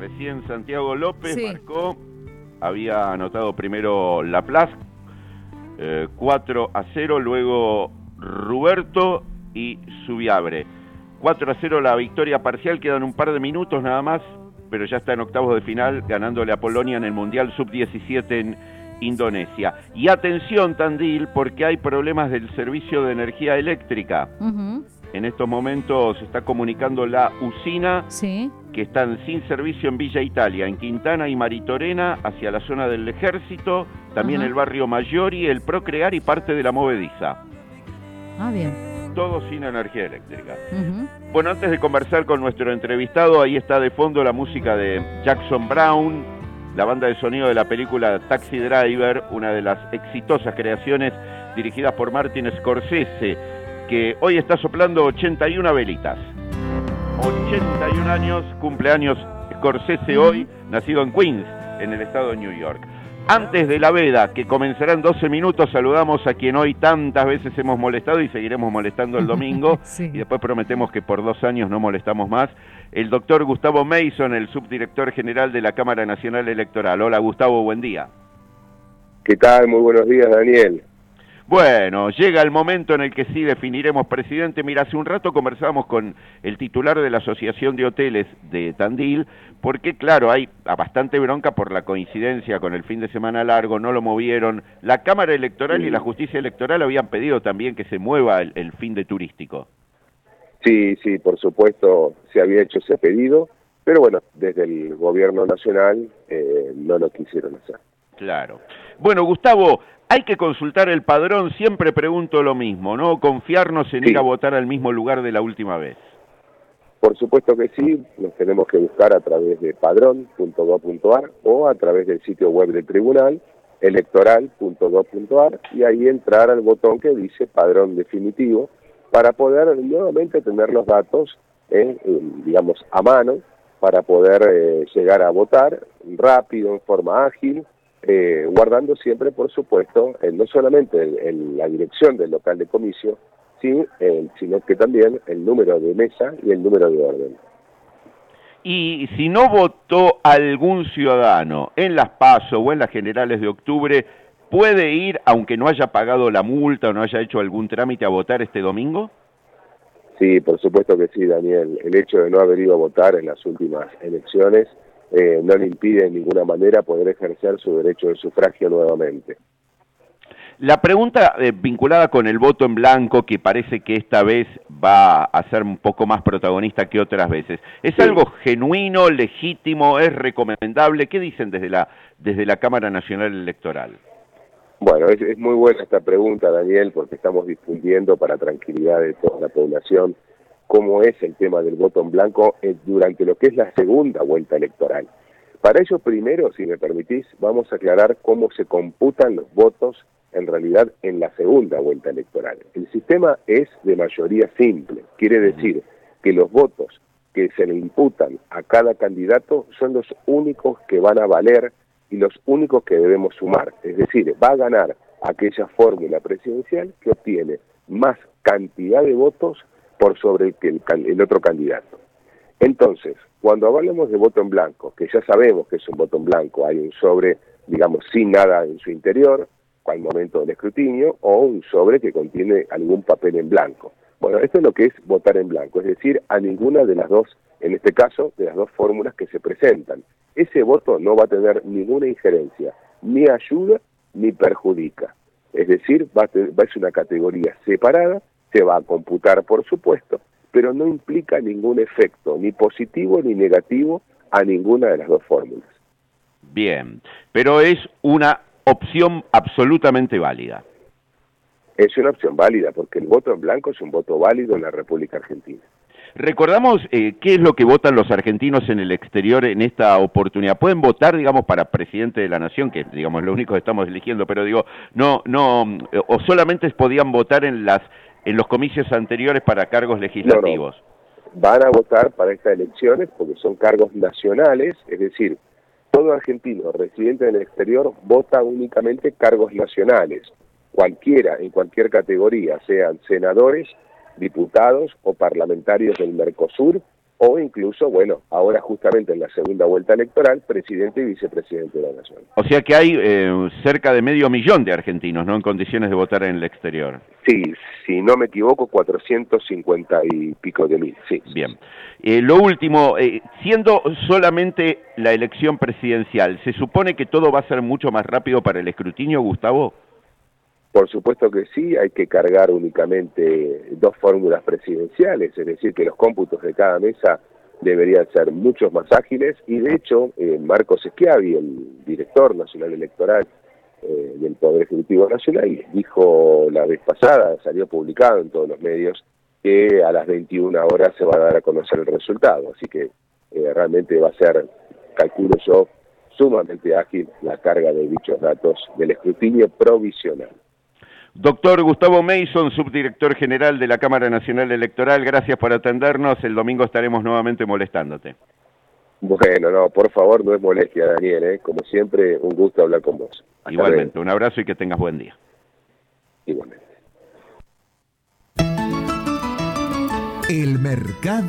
Recién Santiago López Sí. marcó, había anotado primero Laplace, eh, 4 a 0, luego Ruberto y Subiabre. 4 a 0 la victoria parcial, quedan un par de minutos nada más, pero ya está en octavos de final, ganándole a Polonia en el Mundial Sub-17 en Indonesia. Y atención, Tandil, porque hay problemas del servicio de energía eléctrica. En estos momentos se está comunicando la usina Sí. que están sin servicio en Villa Italia, en Quintana y Maritorena, hacia la zona del ejército, también Ajá. el barrio Mayori, el Procrear y parte de la Movediza. Ah, bien. Todo sin energía eléctrica. Bueno, antes de conversar con nuestro entrevistado, ahí está de fondo la música de Jackson Brown, la banda de sonido de la película Taxi Driver, una de las exitosas creaciones dirigidas por Martin Scorsese, que hoy está soplando 81 velitas. 81 años, cumpleaños Scorsese hoy, nacido en Queens, en el estado de New York. Antes de la veda, que comenzará en 12 minutos, saludamos a quien hoy tantas veces hemos molestado y seguiremos molestando el domingo. Sí. Y después prometemos que por dos años no molestamos más. El doctor Gustavo Mason, el subdirector general de la Cámara Nacional Electoral. Hola Gustavo, buen día. ¿Qué tal? Muy buenos días, Daniel. Bueno, llega el momento en el que sí definiremos presidente. Mira, hace un rato conversábamos con el titular de la Asociación de Hoteles de Tandil, porque claro, hay bastante bronca por la coincidencia con el fin de semana largo, no lo movieron. La Cámara Electoral y la Justicia Electoral habían pedido también que se mueva el, el fin de turístico. Sí, sí, por supuesto se había hecho ese pedido, pero bueno, desde el gobierno nacional eh, no lo quisieron hacer. Claro. Bueno, Gustavo, hay que consultar el padrón, siempre pregunto lo mismo, ¿no? Confiarnos en Sí. ir a votar al mismo lugar de la última vez. Por supuesto que sí, nos tenemos que buscar a través de padrón.gov.ar o a través del sitio web del tribunal electoral.gov.ar y ahí entrar al botón que dice padrón definitivo para poder nuevamente tener los datos, eh, digamos, a mano para poder eh, llegar a votar rápido, en forma ágil, eh, guardando siempre, por supuesto, eh, no solamente el- el- la dirección del local de comicio, sí, eh, sino que también el número de mesa y el número de orden. Y si no votó algún ciudadano en las PASO o en las generales de octubre, ¿puede ir, aunque no haya pagado la multa o no haya hecho algún trámite, a votar este domingo? Sí, por supuesto que sí, Daniel. El hecho de no haber ido a votar en las últimas elecciones eh, no le impide de ninguna manera poder ejercer su derecho de sufragio nuevamente. La pregunta eh, vinculada con el voto en blanco, que parece que esta vez va a ser un poco más protagonista que otras veces, ¿es Sí. algo genuino, legítimo, es recomendable? ¿Qué dicen desde la, desde la Cámara Nacional Electoral? Bueno, es, es muy buena esta pregunta, Daniel, porque estamos difundiendo para tranquilidad de toda la población cómo es el tema del voto en blanco eh, durante lo que es la segunda vuelta electoral. Para ello, primero, si me permitís, vamos a aclarar cómo se computan los votos en realidad en la segunda vuelta electoral. El sistema es de mayoría simple, quiere decir que los votos que se le imputan a cada candidato son los únicos que van a valer y los únicos que debemos sumar. Es decir, va a ganar aquella fórmula presidencial que obtiene más cantidad de votos por sobre el, el, el otro candidato. Entonces, cuando hablamos de voto en blanco, que ya sabemos que es un voto en blanco, hay un sobre, digamos, sin nada en su interior, al momento del escrutinio, o un sobre que contiene algún papel en blanco. Bueno, esto es lo que es votar en blanco, es decir, a ninguna de las dos, en este caso, de las dos fórmulas que se presentan. Ese voto no va a tener ninguna injerencia, ni ayuda ni perjudica. Es decir, va a ser una categoría separada, se va a computar, por supuesto, pero no implica ningún efecto, ni positivo ni negativo, a ninguna de las dos fórmulas. Bien, pero es una opción absolutamente válida. Es una opción válida, porque el voto en blanco es un voto válido en la República Argentina. Recordamos eh, qué es lo que votan los argentinos en el exterior en esta oportunidad. Pueden votar, digamos, para presidente de la nación, que digamos lo único que estamos eligiendo, pero digo, no, no, eh, o solamente podían votar en las en los comicios anteriores para cargos legislativos. Van a votar para estas elecciones porque son cargos nacionales, es decir, todo argentino residente en el exterior vota únicamente cargos nacionales, cualquiera, en cualquier categoría, sean senadores, diputados o parlamentarios del Mercosur, o incluso, bueno, ahora justamente en la segunda vuelta electoral, presidente y vicepresidente de la Nación. O sea que hay eh, cerca de medio millón de argentinos, ¿no?, en condiciones de votar en el exterior. Sí, si no me equivoco, 450 y pico de mil, sí. Bien. Eh, lo último, eh, siendo solamente la elección presidencial, ¿se supone que todo va a ser mucho más rápido para el escrutinio, Gustavo? Por supuesto que sí, hay que cargar únicamente dos fórmulas presidenciales, es decir, que los cómputos de cada mesa deberían ser muchos más ágiles y de hecho eh, Marcos Schiavi, el director nacional electoral eh, del Poder Ejecutivo Nacional, dijo la vez pasada, salió publicado en todos los medios, que a las 21 horas se va a dar a conocer el resultado, así que eh, realmente va a ser, calculo yo, sumamente ágil la carga de dichos datos del escrutinio provisional. Doctor Gustavo Mason, subdirector general de la Cámara Nacional Electoral, gracias por atendernos. El domingo estaremos nuevamente molestándote. Bueno, no, por favor, no es molestia, Daniel. ¿eh? Como siempre, un gusto hablar con vos. Igualmente, un abrazo y que tengas buen día. Igualmente. El mercado